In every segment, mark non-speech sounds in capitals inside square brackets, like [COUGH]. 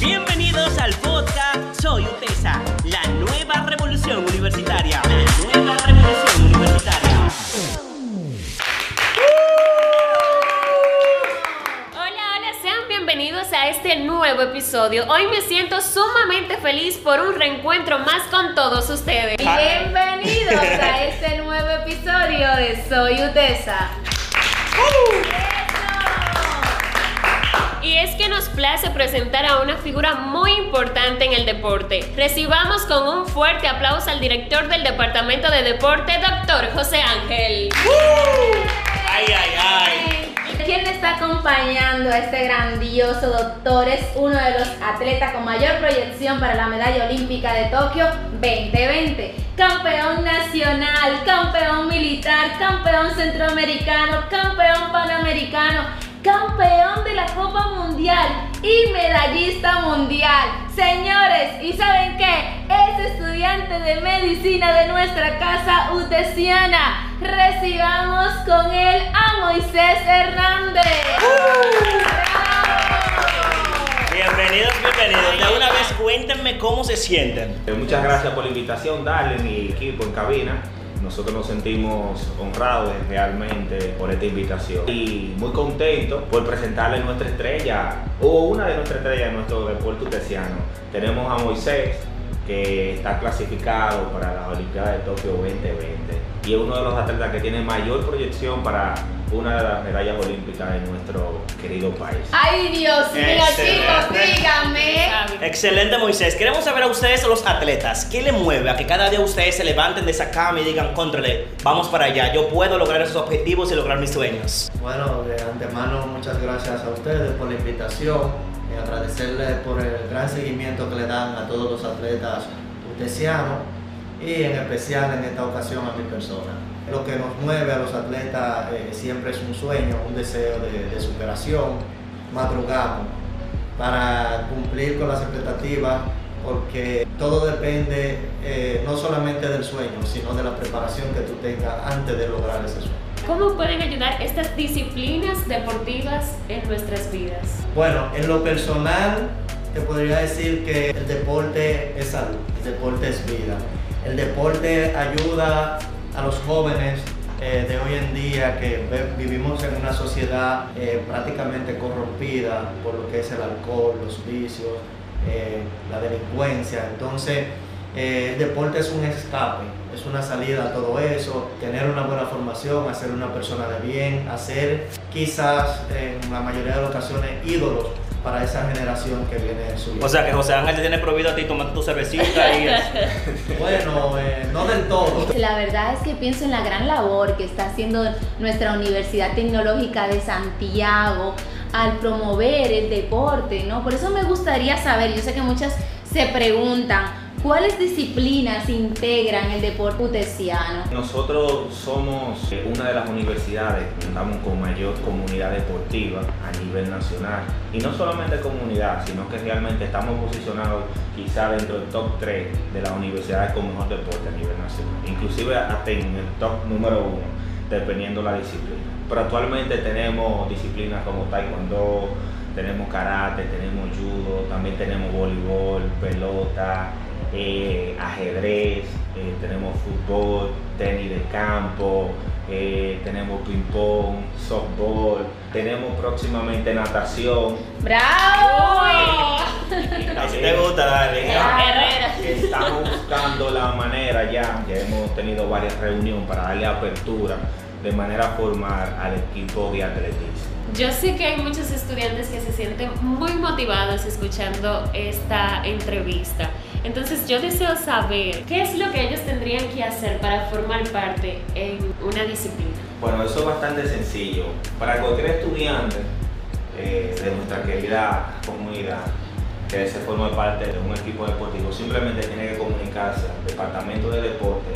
Bienvenidos al podcast Soy Utesa, la nueva revolución universitaria. La nueva revolución universitaria. Hola, hola, sean bienvenidos a este nuevo episodio. Hoy me siento sumamente feliz por un reencuentro más con todos ustedes. Bienvenidos a este nuevo episodio de Soy Utesa. [LAUGHS] nos place presentar a una figura muy importante en el deporte. Recibamos con un fuerte aplauso al director del Departamento de Deporte, doctor José Ángel. Ay, ay, ay. ¿Quién está acompañando a este grandioso doctor? Es uno de los atletas con mayor proyección para la medalla olímpica de Tokio 2020. Campeón nacional, campeón militar, campeón centroamericano, campeón panamericano, campeón de la Copa Mundial y medallista mundial. Señores, ¿y saben qué? Es estudiante de medicina de nuestra casa utesiana. Recibamos con él a Moisés Hernández. Bienvenidos, bienvenidos. De una vez cuéntenme cómo se sienten. Eh, Muchas gracias por la invitación, Darlen y equipo en cabina. Nosotros nos sentimos honrados realmente por esta invitación y muy contentos por presentarle nuestra estrella o una de nuestras estrellas de nuestro deporte utesiano. Tenemos a Moisés que está clasificado para las Olimpiadas de Tokio 2020 y es uno de los atletas que tiene mayor proyección para una de las medallas olímpicas de nuestro querido país. Ay, Dios mío, chicos, díganme. Excelente, Moisés. Queremos saber a ustedes, los atletas, ¿qué le mueve a que cada día ustedes se levanten de esa cama y digan, contrale, vamos para allá, yo puedo lograr esos objetivos y lograr mis sueños? Bueno, de antemano muchas gracias a ustedes por la invitación y agradecerles por el gran seguimiento que le dan a todos los atletas utesianos y en especial en esta ocasión a mi persona. Lo que nos mueve a los atletas eh, siempre es un sueño, un deseo de, de superación. Madrugamos para cumplir con las expectativas porque todo depende eh, no solamente del sueño, sino de la preparación que tú tengas antes de lograr ese sueño. ¿Cómo pueden ayudar estas disciplinas deportivas en nuestras vidas? Bueno, en lo personal te podría decir que el deporte es salud, el deporte es vida. El deporte ayuda a los jóvenes eh, de hoy en día que vivimos en una sociedad eh, prácticamente corrompida por lo que es el alcohol, los vicios, eh, la delincuencia. Entonces, el deporte es un escape, es una salida a todo eso, tener una buena formación, hacer una persona de bien, hacer quizás en la mayoría de las ocasiones ídolos para esa generación que viene subiendo. O sea que José Ángel te tiene prohibido a ti tomar tu cervecita y... [LAUGHS] bueno, eh, no del todo. La verdad es que pienso en la gran labor que está haciendo nuestra Universidad Tecnológica de Santiago al promover el deporte, ¿no? Por eso me gustaría saber, yo sé que muchas se preguntan, ¿cuáles disciplinas integran el deporte utesiano? Nosotros somos eh, una de las universidades que contamos con mayor comunidad deportiva a nivel nacional. Y no solamente comunidad, sino que realmente estamos posicionados quizá dentro del top 3 de las universidades con mejor deporte a nivel nacional. Inclusive hasta en el top número 1, dependiendo la disciplina. Pero actualmente tenemos disciplinas como taekwondo, tenemos karate, tenemos judo, también tenemos voleibol, pelota, eh, ajedrez, eh, tenemos fútbol, tenis de campo, eh, tenemos ping pong, softball, tenemos próximamente natación. ¡Bravo! Así te gusta, dale. Guerrera. Estamos buscando la manera ya, ya hemos tenido varias reuniones para darle apertura de manera formal al equipo de atletismo. Yo sé que hay muchos estudiantes que se sienten muy motivados escuchando esta entrevista. Entonces yo deseo saber qué es lo que ellos tendrían que hacer para formar parte en una disciplina. Bueno, eso es bastante sencillo. Para cualquier estudiante eh, de nuestra querida comunidad que desee formar parte de un equipo deportivo, simplemente tiene que comunicarse al departamento de deporte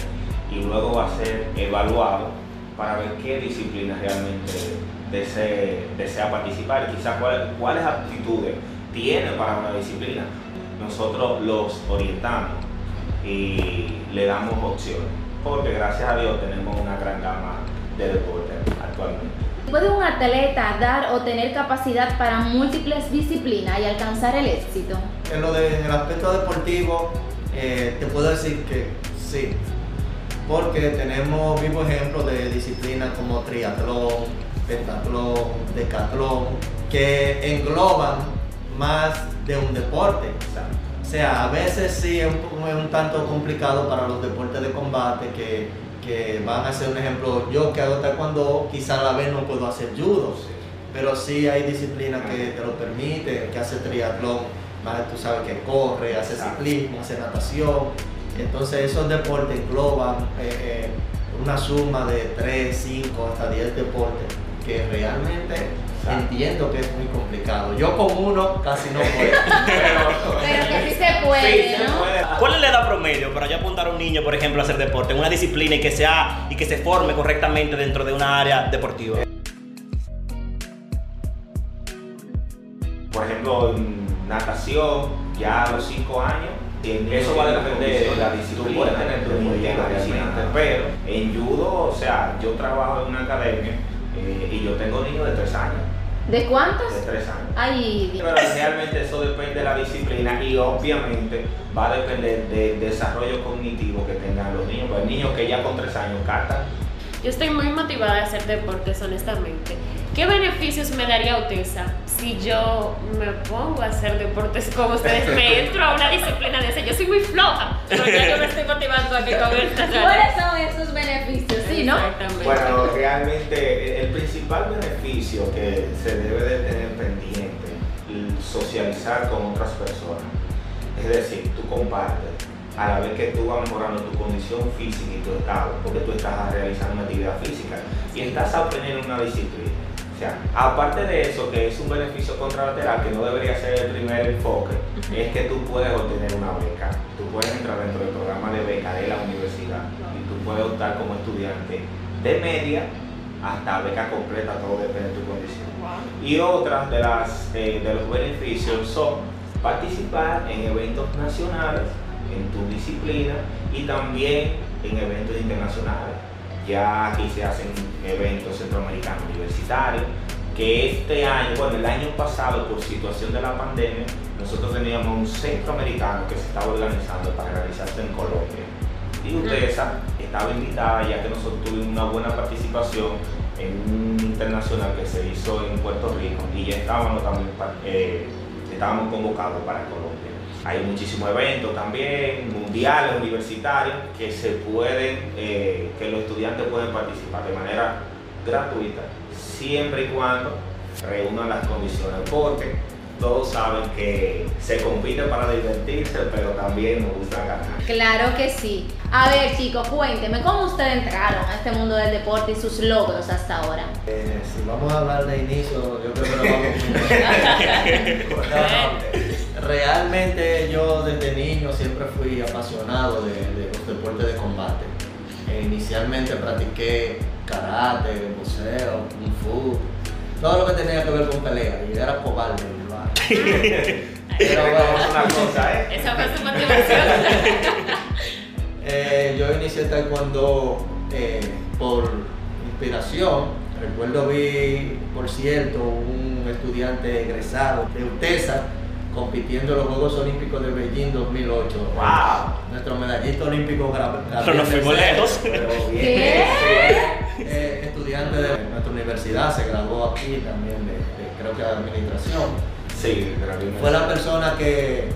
y luego va a ser evaluado para ver qué disciplina realmente desee- desea participar, quizás cuál- cuáles aptitudes tiene para una disciplina. Nosotros los orientamos y le damos opciones, porque gracias a Dios tenemos una gran gama de deporte actualmente. ¿puede un atleta dar o tener capacidad para múltiples disciplinas y alcanzar el éxito? En, lo de, en el aspecto deportivo, eh, te puedo decir que sí, porque tenemos vivos ejemplos de disciplinas como triatlón, pentatlón, decatlón, que engloban más de un deporte. O sea, a veces sí es un, es un tanto complicado para los deportes de combate que, que van a ser un ejemplo. Yo que hago taekwondo, quizá a la vez no puedo hacer judo, pero sí hay disciplinas que te lo permiten, que hace triatlón, más tú sabes que corre, hace ciclismo, hace natación. Entonces esos deportes engloban eh, eh, una suma de 3, 5, hasta 10 deportes que realmente entiendo que es muy complicado. Yo con uno casi no puedo. [LAUGHS] Pero que sí se puede, Sí, se ¿no? puede. ¿Cuál es la edad promedio para yo apuntar a un niño, por ejemplo, a hacer deporte en una disciplina y que sea y que se forme correctamente dentro de una área deportiva? Por ejemplo, en natación, ya a los 5 años, eso va a depender de la disciplina. Tú puedes tener tu niño en la disciplina, pero en judo, o sea, yo trabajo en una academia eh, y yo tengo niños de 3 años. ¿De cuántos? De 3 años. Ay, Dios. Pero realmente eso depende de la disciplina y obviamente va a depender del desarrollo cognitivo que tengan los niños. Pues niños que ya con 3 años captan Yo estoy muy motivada a hacer deportes, honestamente. ¿Qué beneficios me daría UTESA si yo me pongo a hacer deportes con ustedes? Me [LAUGHS] entro a una disciplina de esa. Yo soy muy floja, pero ya yo me estoy motivando aquí con esta ¿Cuáles son esos beneficios? Sí, ¿no? Exactamente. Bueno, realmente el principal beneficio que se debe de tener pendiente, socializar con otras personas. Es decir, tú compartes a la vez que tú vas mejorando tu condición física y tu estado, porque tú estás realizando una actividad física y estás aprendiendo una disciplina. O sea, aparte de eso, que es un beneficio contralateral, que no debería ser el primer enfoque, es que tú puedes obtener una beca. Tú puedes entrar dentro del programa de beca de la universidad y tú puedes optar como estudiante de media hasta beca completa, todo depende de tu condición. Y otras de, las, eh, de los beneficios son participar en eventos nacionales en tu disciplina y también en eventos internacionales. Ya aquí se hacen eventos centroamericanos universitarios, que este año, bueno, el año pasado por situación de la pandemia, nosotros teníamos un centroamericano que se estaba organizando para realizarse en Colombia. Y UTESA estaba invitada ya que nosotros tuvimos una buena participación en un internacional que se hizo en Puerto Rico y ya estábamos también eh, estábamos convocados para Colombia. Hay muchísimos eventos también, mundiales, universitarios, que se pueden, eh, que los estudiantes pueden participar de manera gratuita, siempre y cuando reúnan las condiciones, porque todos saben que se compite para divertirse, pero también nos gusta ganar. Claro que sí. A ver, chicos, cuénteme, ¿cómo ustedes entraron a este mundo del deporte y sus logros hasta ahora? Eh, si vamos a hablar de inicio, yo creo que lo vamos a [LAUGHS] Realmente yo desde niño siempre fui apasionado de, de los deportes de combate. Eh, inicialmente practiqué karate, boxeo, kung fu, todo lo que tenía que ver con pelea. Y era cobarde en el barrio. [LAUGHS] Pero Vamos a una bueno, cosa, ¿eh? Esa fue su motivación. [LAUGHS] Eh, yo inicié taekwondo eh, por inspiración. Recuerdo vi, por cierto, un estudiante egresado de UTESA compitiendo en los Juegos Olímpicos de Beijing 2008. ¡Wow! Nuestro medallista olímpico Pero nos fuimos lejos. Pero bien. ¿Qué? eh, estudiante de nuestra universidad, se graduó aquí también de, de, creo que de administración. Sí, Gabriel Fue la persona que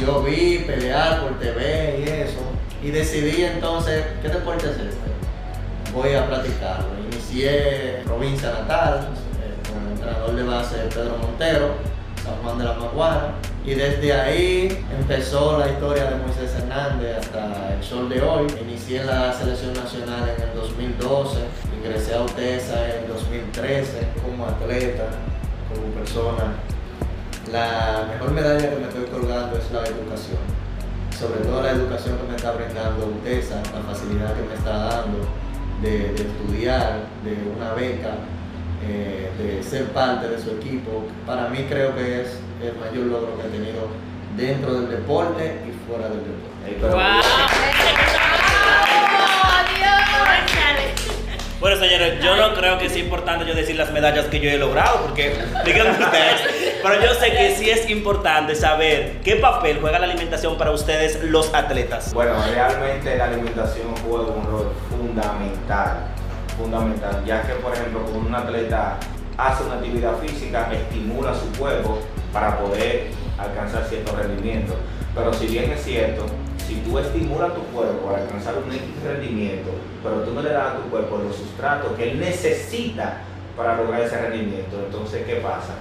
yo vi pelear por TV y eso. Y decidí entonces, ¿qué deporte es este? Voy a practicarlo. Inicié provincia natal, eh, con el entrenador de base Pedro Montero, San Juan de la Maguana. Y desde ahí empezó la historia de Moisés Hernández hasta el sol de hoy. Inicié en la selección nacional en el 2012, ingresé a UTESA en el 2013 como atleta, como persona. La mejor medalla que me estoy colgando es la educación. Sobre todo la educación que me está brindando UTESA, la facilidad que me está dando de, de estudiar, de una beca, eh, de ser parte de su equipo. Para mí creo que es el mayor logro que he tenido dentro del deporte y fuera del deporte. ¡Wow! Bueno, señores, yo no creo que sea importante yo decir las medallas que yo he logrado, porque díganme ustedes, pero yo sé que sí es importante saber qué papel juega la alimentación para ustedes los atletas. Bueno, realmente la alimentación juega un rol fundamental, fundamental, ya que por ejemplo cuando un atleta hace una actividad física, estimula su cuerpo para poder alcanzar cierto rendimiento. Pero si bien es cierto, si tú estimulas tu cuerpo a alcanzar un X rendimiento, pero tú no le das a tu cuerpo los sustratos que él necesita para lograr ese rendimiento, entonces ¿qué pasa?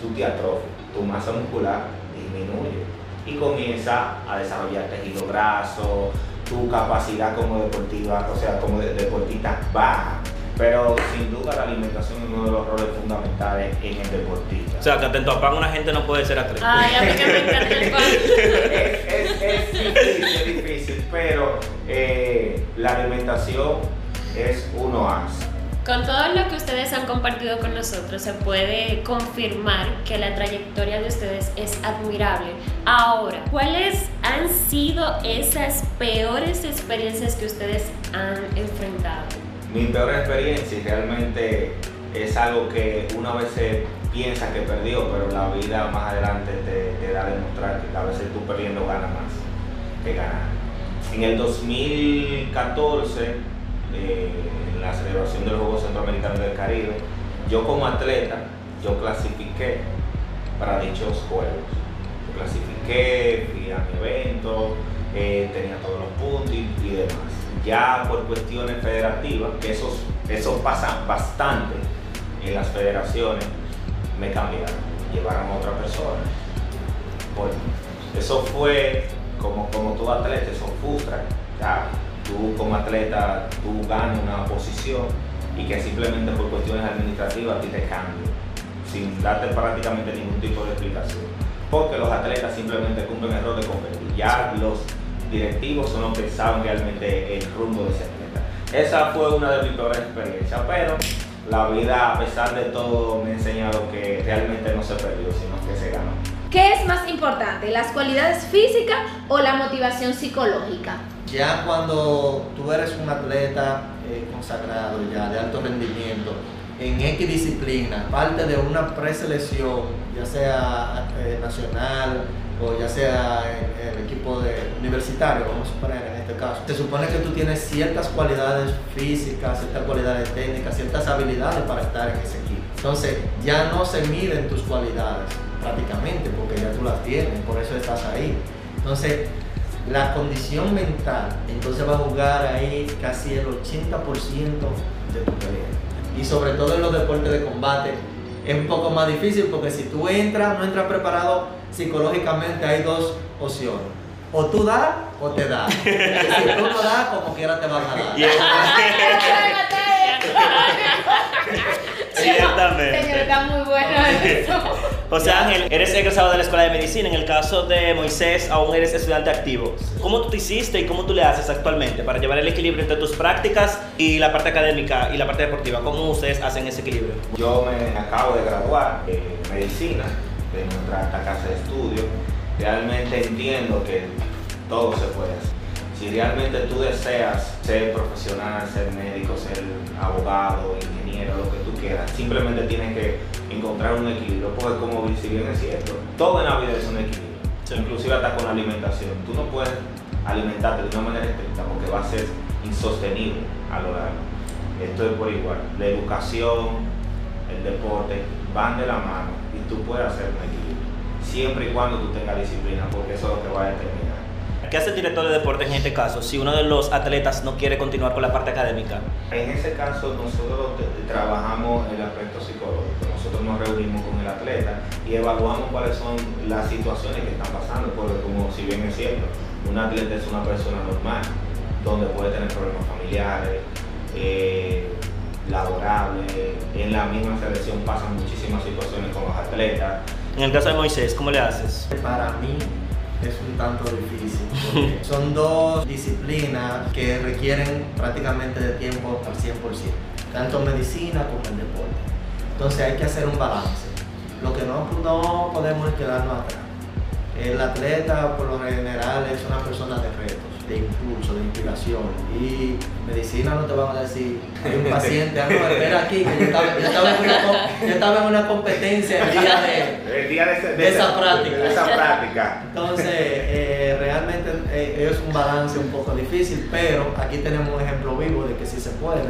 Tú te atrofias, tu masa muscular disminuye y comienza a desarrollar tejido graso, tu capacidad como deportiva, o sea, como deportista baja. Pero sin duda la alimentación es uno de los roles fundamentales en el deportista. O sea, que atento a pan una gente no puede ser atleta. Ay, a mí que me encanta el [LAUGHS] pan. es, es- es difícil, es difícil, pero eh, la alimentación es uno más. Con todo lo que ustedes han compartido con nosotros, se puede confirmar que la trayectoria de ustedes es admirable. Ahora, ¿cuáles han sido esas peores experiencias que ustedes han enfrentado? Mi peor experiencia realmente es algo que uno a veces piensa que perdió, pero la vida más adelante te, te da a demostrar que a veces tú perdiendo ganas más que ganar. En el 2014, eh, en la celebración de los Juegos Centroamericanos del Caribe, yo como atleta, yo clasifiqué para dichos Juegos. Yo clasifiqué, fui a mi evento, eh, tenía todos los puntos y, demás. Ya por cuestiones federativas, que eso, eso pasa bastante en las federaciones, me cambiaron, llevaron a otra persona. Bueno, eso fue como, como tú atleta, eso frustra. Ya, tú como atleta, tú ganas una posición y que simplemente por cuestiones administrativas a ti te cambien, sin darte prácticamente ningún tipo de explicación. Porque los atletas simplemente cumplen el rol de competir. Ya los directivos son los que saben realmente el rumbo de ese atleta. Esa fue una de mis peores experiencias, pero la vida, a pesar de todo, me ha enseñado que realmente no se perdió, sino que se ganó. ¿Qué es más importante, las cualidades físicas o la motivación psicológica? Ya cuando tú eres un atleta eh, consagrado ya de alto rendimiento en X disciplina, parte de una preselección, ya sea eh, nacional o ya sea en, en el equipo de universitario, vamos a suponer en este caso, se supone que tú tienes ciertas cualidades físicas, ciertas cualidades técnicas, ciertas habilidades para estar en ese equipo. Entonces ya no se miden tus cualidades prácticamente porque ya tú las tienes, por eso estás ahí. Entonces la condición mental entonces va a jugar ahí casi el 80% de tu pelea. Y sobre todo en los deportes de combate es un poco más difícil porque si tú entras, no entras preparado psicológicamente, hay dos opciones. O tú das o te das. Y si tú no das, como quiera te van a dar. [LAUGHS] [LAUGHS] Es- Señor, Ciertamente. está muy bueno eso. O sea, Ángel, eres egresado de la Escuela de Medicina. En el caso de Moisés, aún eres estudiante activo. ¿Cómo tú te hiciste y cómo tú le haces actualmente para llevar el equilibrio entre tus prácticas y la parte académica y la parte deportiva? ¿Cómo ustedes hacen ese equilibrio? Yo me acabo de graduar de medicina de nuestra casa de estudio. Realmente entiendo que todo se puede hacer. Si realmente tú deseas ser profesional, ser médico, ser abogado, ingeniero, lo que tú quieras, simplemente tienes que encontrar un equilibrio. Porque como si bien es cierto, todo en la vida es un equilibrio. Sí. Inclusive hasta con la alimentación. Tú no puedes alimentarte de una manera estricta porque va a ser insostenible a lo largo. Esto es por igual. La educación, el deporte van de la mano y tú puedes hacer un equilibrio. Siempre y cuando tú tengas disciplina, porque eso es lo que va a determinar. ¿Qué hace el director de deportes en este caso si uno de los atletas no quiere continuar con la parte académica? En ese caso, nosotros trabajamos el aspecto psicológico. Nosotros nos reunimos con el atleta y evaluamos cuáles son las situaciones que están pasando. Porque, como si bien es cierto, un atleta es una persona normal, donde puede tener problemas familiares, eh, laborables. En la misma selección pasan muchísimas situaciones con los atletas. En el caso de Moisés, ¿cómo le haces? Para mí es un tanto difícil [LAUGHS] porque son dos disciplinas que requieren prácticamente de tiempo al 100%, tanto medicina como el deporte. Entonces hay que hacer un balance. Lo que no, no podemos es quedarnos atrás. El atleta por lo general es una persona de retos, de impulso, de inspiración. Y medicina no te van a decir, hay un paciente, ah, espera aquí, que yo estaba, yo estaba en, una, yo estaba en una competencia el día de... El día de, ese- De esa práctica. De esa práctica. Entonces, eh, realmente eh, es un balance un poco difícil, pero aquí tenemos un ejemplo vivo de que sí se puede,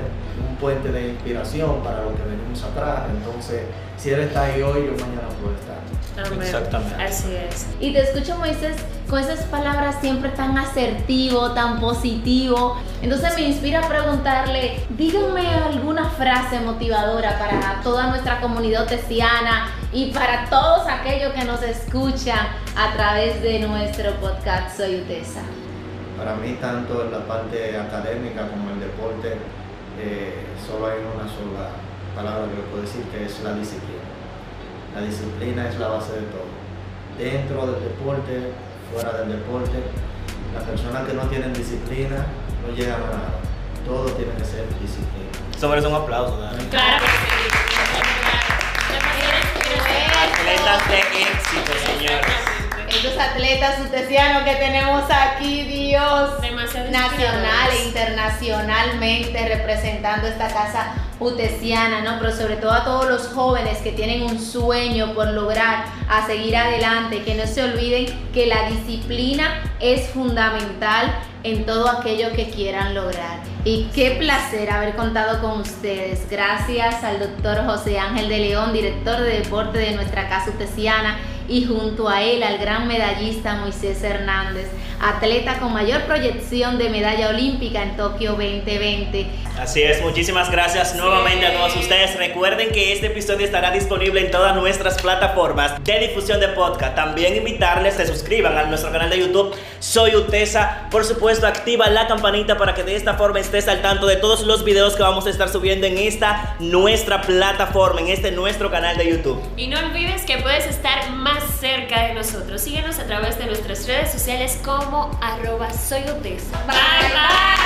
puente de inspiración para lo que venimos atrás. Entonces, si él está ahí hoy, yo mañana puedo estar. Amén. Exactamente. Así es. Y te escucho, Moisés, con esas palabras siempre tan asertivo, tan positivo. Entonces me inspira a preguntarle, díganme alguna frase motivadora para toda nuestra comunidad otesiana y para todos aquellos que nos escuchan a través de nuestro podcast Soy Utesa. Para mí, tanto en la parte académica como en el deporte, eh, solo hay una sola palabra que puedo decir, que es la disciplina. La disciplina es la base de todo. Dentro del deporte, fuera del deporte, las personas que no tienen disciplina no llegan a nada. Todo tiene que ser disciplina. Eso merece un aplauso, Dani. Claro que sí. Atletas de éxito, señores. Estos atletas utesianos que tenemos aquí, Dios, Demasiado nacional e internacionalmente representando esta casa utesiana, ¿no? Pero sobre todo a todos los jóvenes que tienen un sueño por lograr, a seguir adelante, que no se olviden que la disciplina es fundamental en todo aquello que quieran lograr. Y qué placer haber contado con ustedes. Gracias al doctor José Ángel de León, director de deporte de nuestra casa utesiana, y junto a él al gran medallista Moisés Hernández, atleta con mayor proyección de medalla olímpica en Tokio 2020. Así es, muchísimas gracias nuevamente a todos ustedes. Recuerden que este episodio estará disponible en todas nuestras plataformas de difusión de podcast. También invitarles a que se suscriban a nuestro canal de YouTube Soy Utesa. Por supuesto, activa la campanita para que de esta forma estés al tanto de todos los videos que vamos a estar subiendo en esta nuestra plataforma, en este nuestro canal de YouTube. Y no olvides que puedes estar cerca de nosotros. Síguenos a través de nuestras redes sociales como arroba. Bye, bye.